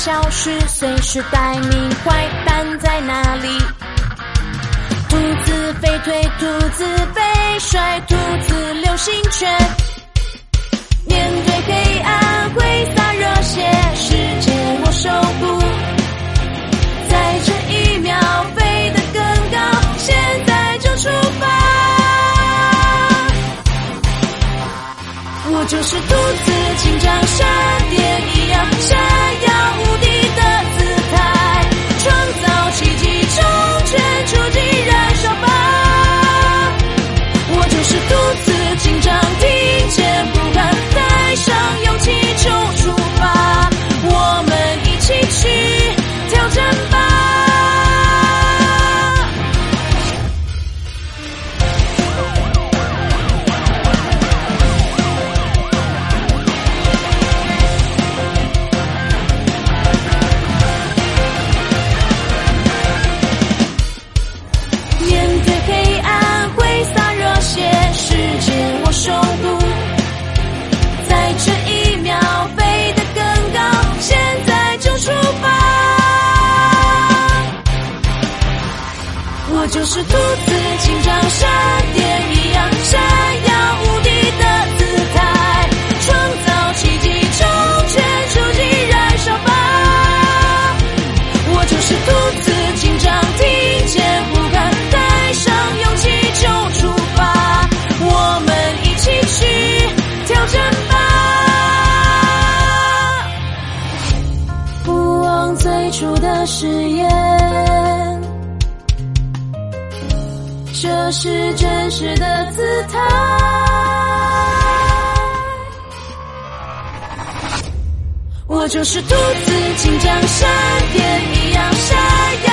消失，随时待命，坏蛋在哪里？兔子飞腿，兔子飞甩，兔子流星拳。面对黑暗挥洒热血，世界我守护。在这一秒飞得更高，现在就出发。我就是兔子，紧张闪电一样我就是兔子，紧张闪电一样闪耀无敌的姿态，创造奇迹，冲拳出击，燃烧吧！我就是兔子，紧张听见呼喊，带上勇气就出发，我们一起去挑战吧！不忘最初的誓言，这是真实的姿态。我就是兔子，紧张闪电一样闪耀